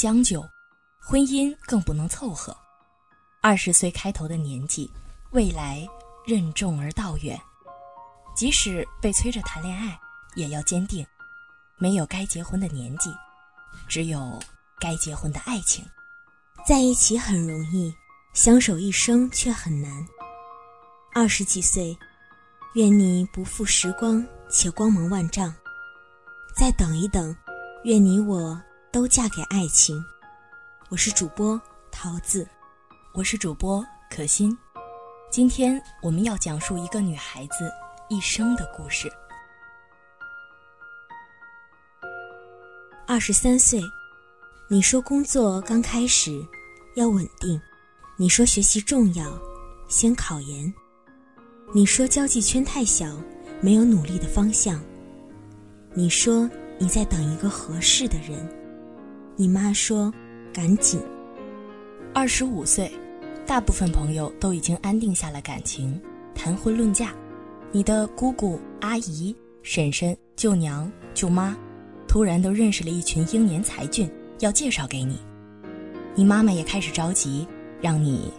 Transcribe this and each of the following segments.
将就，婚姻更不能凑合。二十岁开头的年纪，未来任重而道远。即使被催着谈恋爱，也要坚定。没有该结婚的年纪，只有该结婚的爱情。在一起很容易，相守一生却很难。二十几岁，愿你不负时光，且光芒万丈。再等一等，愿你我。都嫁给爱情。我是主播桃子，我是主播可心。今天我们要讲述一个女孩子一生的故事。二十三岁，你说工作刚开始要稳定，你说学习重要，先考研，你说交际圈太小，没有努力的方向，你说你在等一个合适的人。你妈说：“赶紧。”二十五岁，大部分朋友都已经安定下了感情，谈婚论嫁。你的姑姑、阿姨、婶婶、舅娘、舅妈，突然都认识了一群英年才俊，要介绍给你。你妈妈也开始着急，让你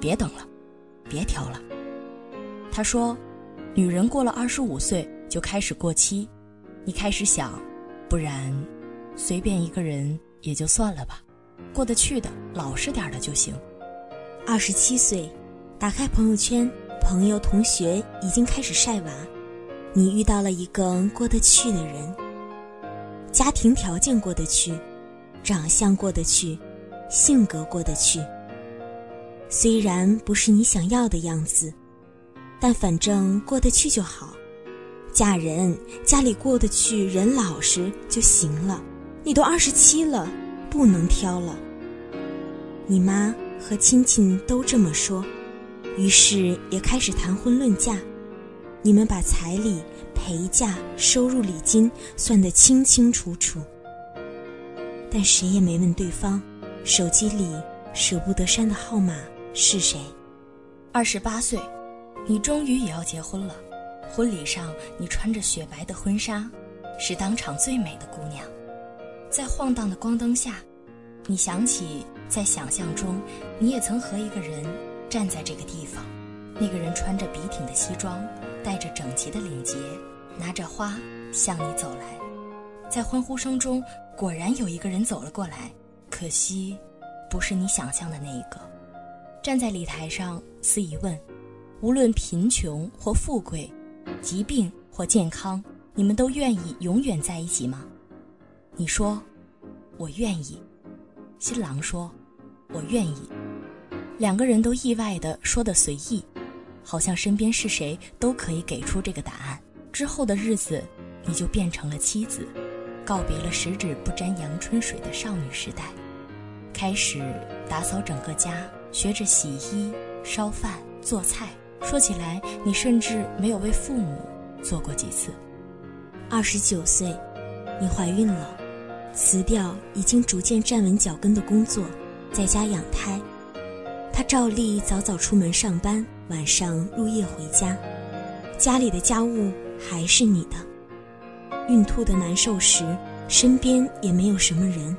别等了，别挑了。她说：“女人过了二十五岁就开始过期。”你开始想，不然，随便一个人。也就算了吧，过得去的，老实点的就行。二十七岁，打开朋友圈，朋友同学已经开始晒娃，你遇到了一个过得去的人，家庭条件过得去，长相过得去，性格过得去。虽然不是你想要的样子，但反正过得去就好。嫁人，家里过得去，人老实就行了。你都二十七了，不能挑了。你妈和亲戚都这么说，于是也开始谈婚论嫁。你们把彩礼、陪嫁、收入礼金算得清清楚楚，但谁也没问对方手机里舍不得删的号码是谁。二十八岁，你终于也要结婚了。婚礼上，你穿着雪白的婚纱，是当场最美的姑娘。在晃荡的光灯下，你想起在想象中，你也曾和一个人站在这个地方。那个人穿着笔挺的西装，带着整齐的领结，拿着花向你走来。在欢呼声中，果然有一个人走了过来，可惜，不是你想象的那一个。站在礼台上，司仪问：“无论贫穷或富贵，疾病或健康，你们都愿意永远在一起吗？”你说，我愿意。新郎说，我愿意。两个人都意外的说的随意，好像身边是谁都可以给出这个答案。之后的日子，你就变成了妻子，告别了十指不沾阳春水的少女时代，开始打扫整个家，学着洗衣、烧饭、做菜。说起来，你甚至没有为父母做过几次。二十九岁，你怀孕了。辞掉已经逐渐站稳脚跟的工作，在家养胎。他照例早早出门上班，晚上入夜回家。家里的家务还是你的。孕吐的难受时，身边也没有什么人。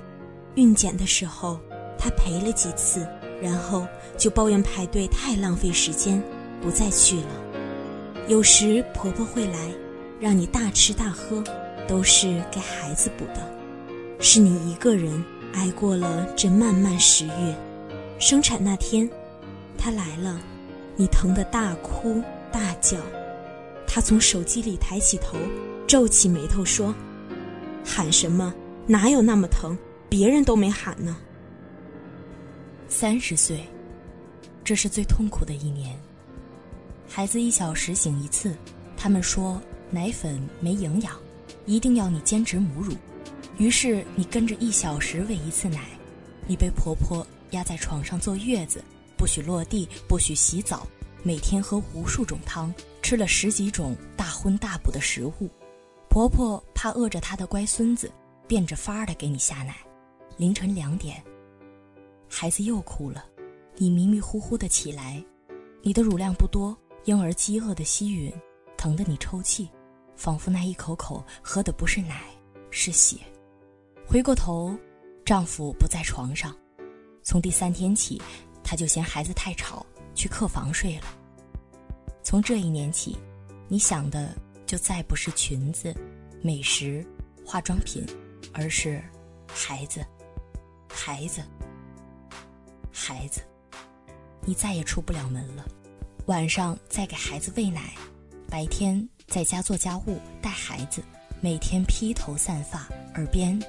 孕检的时候，他陪了几次，然后就抱怨排队太浪费时间，不再去了。有时婆婆会来，让你大吃大喝，都是给孩子补的。是你一个人挨过了这漫漫十月，生产那天，他来了，你疼得大哭大叫，他从手机里抬起头，皱起眉头说：“喊什么？哪有那么疼？别人都没喊呢。”三十岁，这是最痛苦的一年。孩子一小时醒一次，他们说奶粉没营养。一定要你坚持母乳。于是你跟着一小时喂一次奶，你被婆婆压在床上坐月子，不许落地，不许洗澡，每天喝无数种汤，吃了十几种大荤大补的食物。婆婆怕饿着她的乖孙子，变着法儿的给你下奶。凌晨两点，孩子又哭了，你迷迷糊糊的起来，你的乳量不多，婴儿饥饿的吸吮，疼得你抽泣，仿佛那一口口喝的不是奶，是血。回过头，丈夫不在床上。从第三天起，他就嫌孩子太吵，去客房睡了。从这一年起，你想的就再不是裙子、美食、化妆品，而是孩子、孩子、孩子。你再也出不了门了。晚上再给孩子喂奶，白天在家做家务、带孩子，每天披头散发，耳边。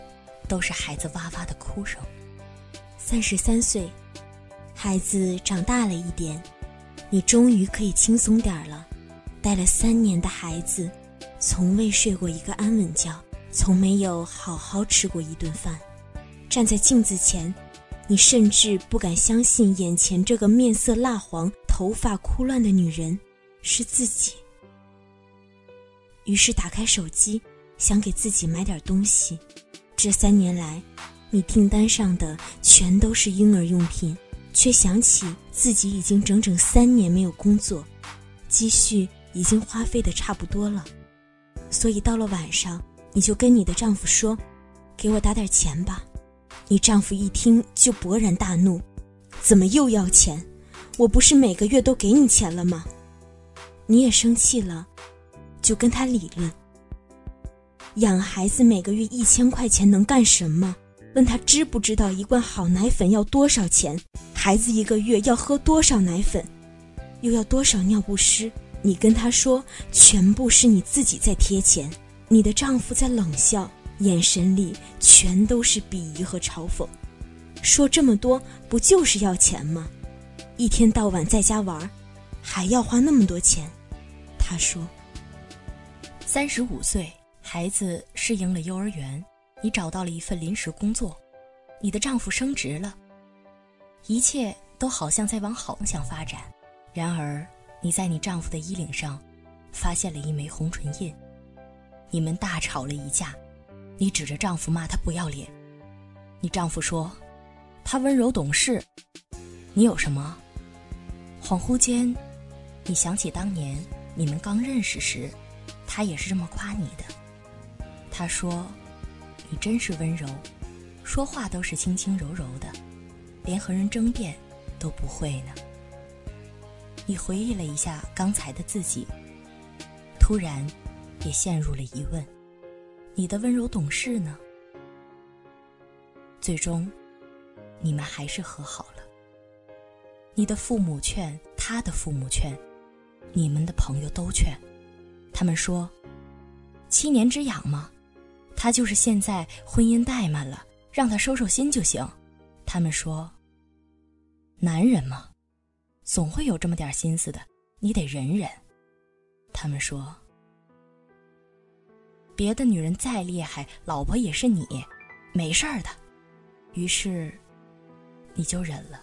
都是孩子哇哇的哭声。三十三岁，孩子长大了一点，你终于可以轻松点儿了。带了三年的孩子，从未睡过一个安稳觉，从没有好好吃过一顿饭。站在镜子前，你甚至不敢相信眼前这个面色蜡黄、头发枯乱的女人是自己。于是打开手机，想给自己买点东西。这三年来，你订单上的全都是婴儿用品，却想起自己已经整整三年没有工作，积蓄已经花费的差不多了，所以到了晚上，你就跟你的丈夫说：“给我打点钱吧。”你丈夫一听就勃然大怒：“怎么又要钱？我不是每个月都给你钱了吗？”你也生气了，就跟他理论。养孩子每个月一千块钱能干什么？问他知不知道一罐好奶粉要多少钱？孩子一个月要喝多少奶粉？又要多少尿不湿？你跟他说，全部是你自己在贴钱。你的丈夫在冷笑，眼神里全都是鄙夷和嘲讽。说这么多，不就是要钱吗？一天到晚在家玩，还要花那么多钱？他说：“三十五岁。”孩子适应了幼儿园，你找到了一份临时工作，你的丈夫升职了，一切都好像在往好方向发展。然而，你在你丈夫的衣领上发现了一枚红唇印。你们大吵了一架，你指着丈夫骂他不要脸。你丈夫说，他温柔懂事。你有什么？恍惚间，你想起当年你们刚认识时，他也是这么夸你的。他说：“你真是温柔，说话都是轻轻柔柔的，连和人争辩都不会呢。”你回忆了一下刚才的自己，突然也陷入了疑问：你的温柔懂事呢？最终，你们还是和好了。你的父母劝，他的父母劝，你们的朋友都劝，他们说：“七年之痒吗？”他就是现在婚姻怠慢了，让他收收心就行。他们说：“男人嘛，总会有这么点心思的，你得忍忍。”他们说：“别的女人再厉害，老婆也是你，没事儿的。”于是，你就忍了，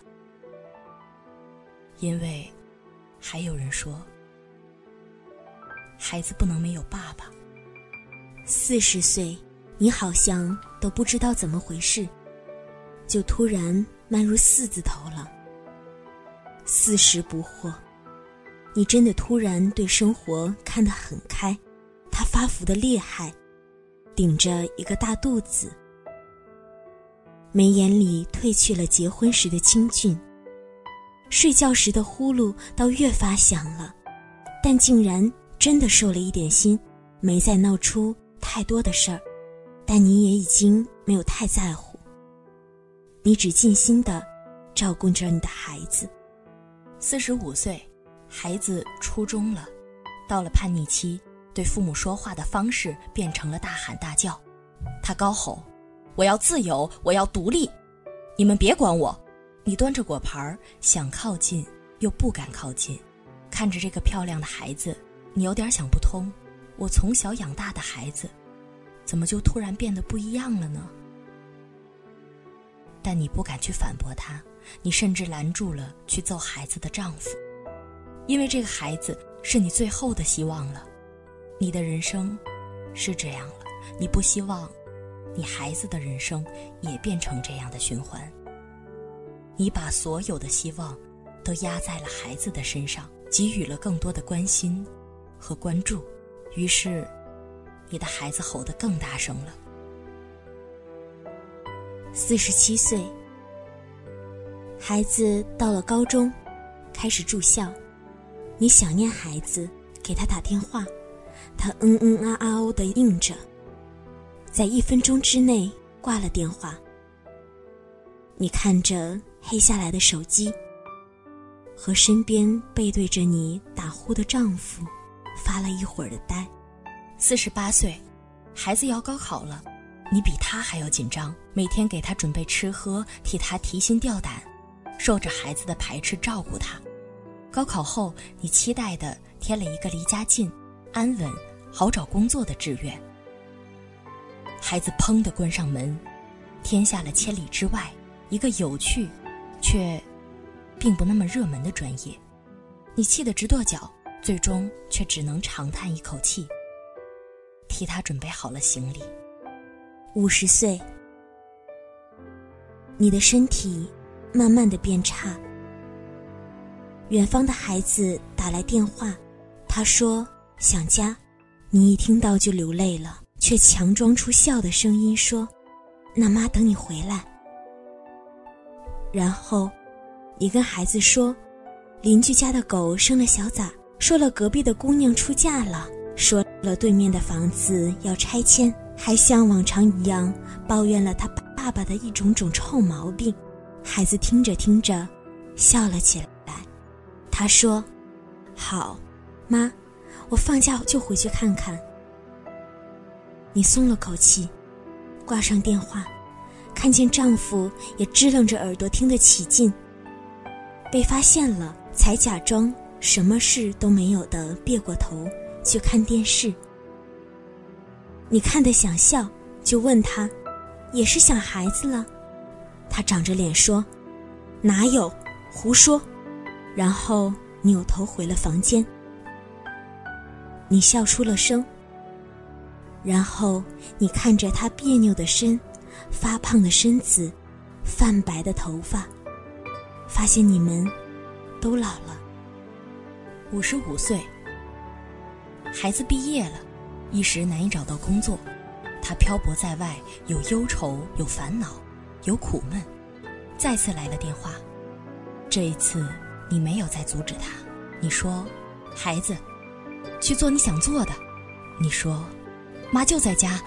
因为还有人说：“孩子不能没有爸爸。”四十岁。你好像都不知道怎么回事，就突然迈入四字头了。四十不惑，你真的突然对生活看得很开。他发福的厉害，顶着一个大肚子，眉眼里褪去了结婚时的清俊，睡觉时的呼噜倒越发响了，但竟然真的受了一点心，没再闹出太多的事儿。但你也已经没有太在乎，你只尽心的照顾着你的孩子。四十五岁，孩子初中了，到了叛逆期，对父母说话的方式变成了大喊大叫。他高吼：“我要自由，我要独立，你们别管我！”你端着果盘想靠近又不敢靠近，看着这个漂亮的孩子，你有点想不通：我从小养大的孩子。怎么就突然变得不一样了呢？但你不敢去反驳他，你甚至拦住了去揍孩子的丈夫，因为这个孩子是你最后的希望了。你的人生是这样了，你不希望你孩子的人生也变成这样的循环。你把所有的希望都压在了孩子的身上，给予了更多的关心和关注，于是你的孩子吼得更大声了。四十七岁，孩子到了高中，开始住校，你想念孩子，给他打电话，他嗯嗯啊啊哦的应着，在一分钟之内挂了电话。你看着。黑下来的手机，和身边背对着你打呼的丈夫，发了一会儿的呆。四十八岁，孩子要高考了，你比他还要紧张，每天给他准备吃喝，替他提心吊胆，受着孩子的排斥照顾他。高考后，你期待的填了一个离家近、安稳、好找工作的志愿。孩子砰的关上门，填下了千里之外一个有趣。却，并不那么热门的专业，你气得直跺脚，最终却只能长叹一口气，替他准备好了行李。五十岁，你的身体慢慢的变差。远方的孩子打来电话，他说想家，你一听到就流泪了，却强装出笑的声音说：“那妈等你回来。”然后，你跟孩子说，邻居家的狗生了小崽，说了隔壁的姑娘出嫁了，说了对面的房子要拆迁，还像往常一样抱怨了他爸爸的一种种臭毛病。孩子听着听着，笑了起来。他说：“好，妈，我放假就回去看看。”你松了口气，挂上电话。看见丈夫也支棱着耳朵听得起劲，被发现了才假装什么事都没有的别过头去看电视。你看得想笑，就问他，也是想孩子了？他长着脸说，哪有，胡说。然后扭头回了房间。你笑出了声，然后你看着他别扭的身。发胖的身子，泛白的头发，发现你们都老了。五十五岁，孩子毕业了，一时难以找到工作，他漂泊在外，有忧愁，有烦恼，有苦闷。再次来了电话，这一次你没有再阻止他，你说：“孩子，去做你想做的。”你说：“妈就在家。”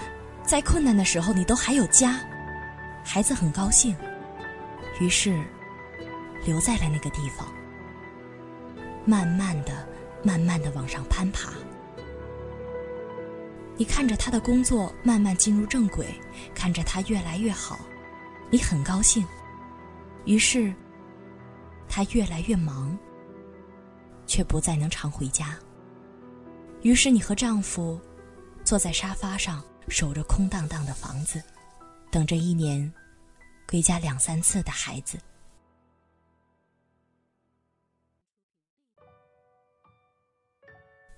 在困难的时候，你都还有家，孩子很高兴，于是留在了那个地方，慢慢的、慢慢的往上攀爬。你看着他的工作慢慢进入正轨，看着他越来越好，你很高兴，于是他越来越忙，却不再能常回家。于是你和丈夫坐在沙发上。守着空荡荡的房子，等着一年归家两三次的孩子。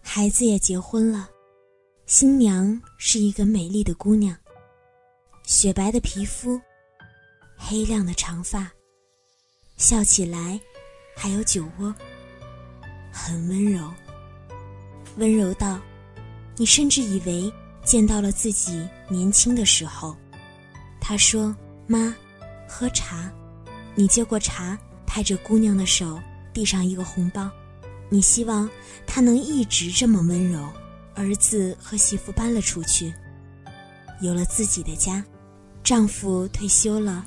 孩子也结婚了，新娘是一个美丽的姑娘，雪白的皮肤，黑亮的长发，笑起来还有酒窝，很温柔，温柔到你甚至以为。见到了自己年轻的时候，他说：“妈，喝茶。”你接过茶，拍着姑娘的手，递上一个红包。你希望她能一直这么温柔。儿子和媳妇搬了出去，有了自己的家，丈夫退休了，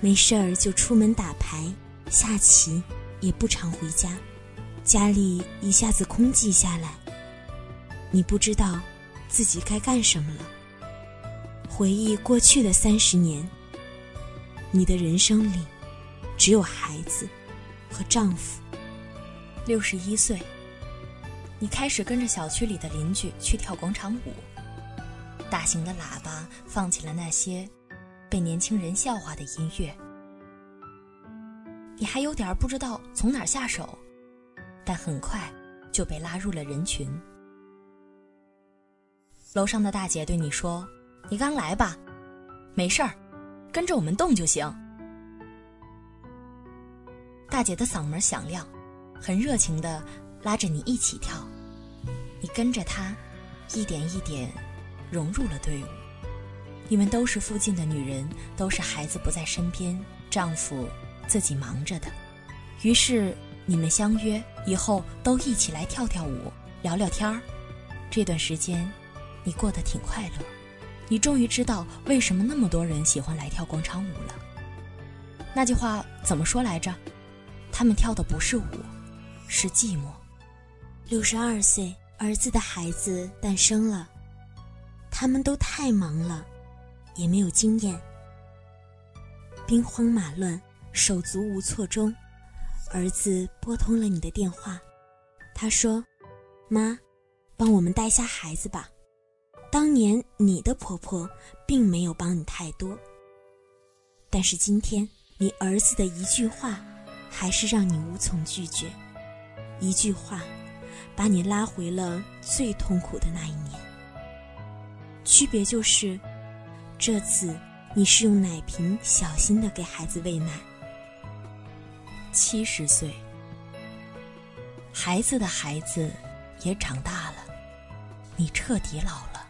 没事儿就出门打牌、下棋，也不常回家，家里一下子空寂下来。你不知道。自己该干什么了？回忆过去的三十年，你的人生里只有孩子和丈夫。六十一岁，你开始跟着小区里的邻居去跳广场舞，大型的喇叭放起了那些被年轻人笑话的音乐。你还有点不知道从哪下手，但很快就被拉入了人群。楼上的大姐对你说：“你刚来吧，没事儿，跟着我们动就行。”大姐的嗓门响亮，很热情的拉着你一起跳，你跟着他，一点一点融入了队伍。你们都是附近的女人，都是孩子不在身边，丈夫自己忙着的，于是你们相约以后都一起来跳跳舞，聊聊天儿。这段时间。你过得挺快乐，你终于知道为什么那么多人喜欢来跳广场舞了。那句话怎么说来着？他们跳的不是舞，是寂寞。六十二岁，儿子的孩子诞生了，他们都太忙了，也没有经验。兵荒马乱，手足无措中，儿子拨通了你的电话，他说：“妈，帮我们带下孩子吧。”当年你的婆婆并没有帮你太多，但是今天你儿子的一句话，还是让你无从拒绝。一句话，把你拉回了最痛苦的那一年。区别就是，这次你是用奶瓶小心的给孩子喂奶。七十岁，孩子的孩子也长大了，你彻底老了。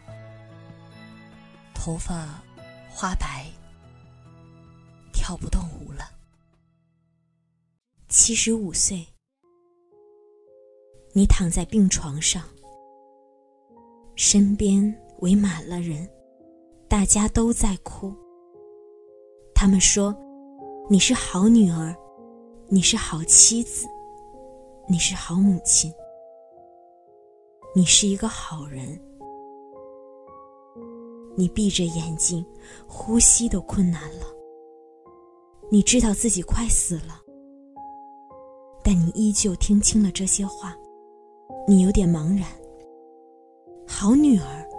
头发花白，跳不动舞了。七十五岁，你躺在病床上，身边围满了人，大家都在哭。他们说：“你是好女儿，你是好妻子，你是好母亲，你是一个好人。”你闭着眼睛，呼吸都困难了。你知道自己快死了，但你依旧听清了这些话。你有点茫然。好女儿，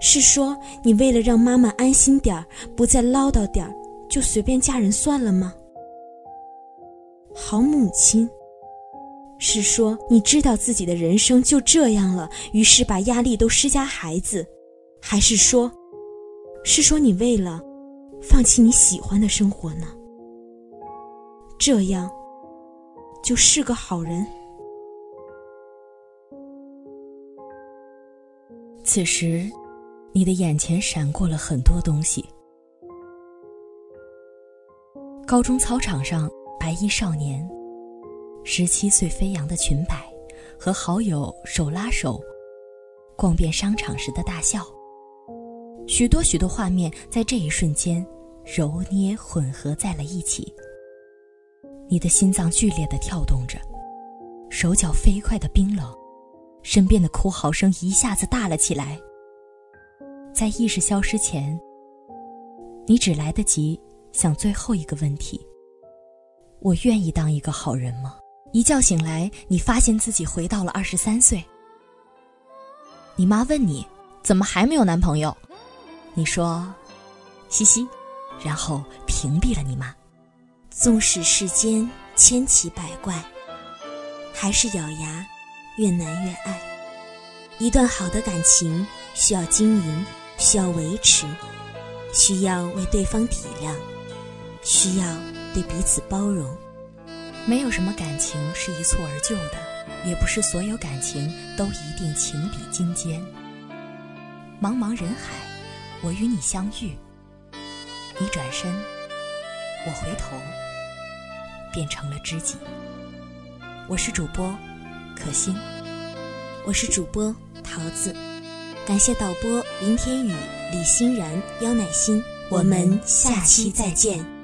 是说你为了让妈妈安心点儿，不再唠叨点儿，就随便嫁人算了吗？好母亲，是说你知道自己的人生就这样了，于是把压力都施加孩子，还是说？是说你为了放弃你喜欢的生活呢？这样就是个好人。此时，你的眼前闪过了很多东西：高中操场上白衣少年，十七岁飞扬的裙摆，和好友手拉手逛遍商场时的大笑。许多许多画面在这一瞬间揉捏混合在了一起。你的心脏剧烈的跳动着，手脚飞快的冰冷，身边的哭嚎声一下子大了起来。在意识消失前，你只来得及想最后一个问题：我愿意当一个好人吗？一觉醒来，你发现自己回到了二十三岁。你妈问你，怎么还没有男朋友？你说：“嘻嘻”，然后屏蔽了你妈。纵使世间千奇百怪，还是咬牙，越难越爱。一段好的感情需要经营，需要维持，需要为对方体谅，需要对彼此包容。没有什么感情是一蹴而就的，也不是所有感情都一定情比金坚。茫茫人海。我与你相遇，你转身，我回头，变成了知己。我是主播可心，我是主播桃子，感谢导播林天宇、李欣然、姚乃欣，我们下期再见。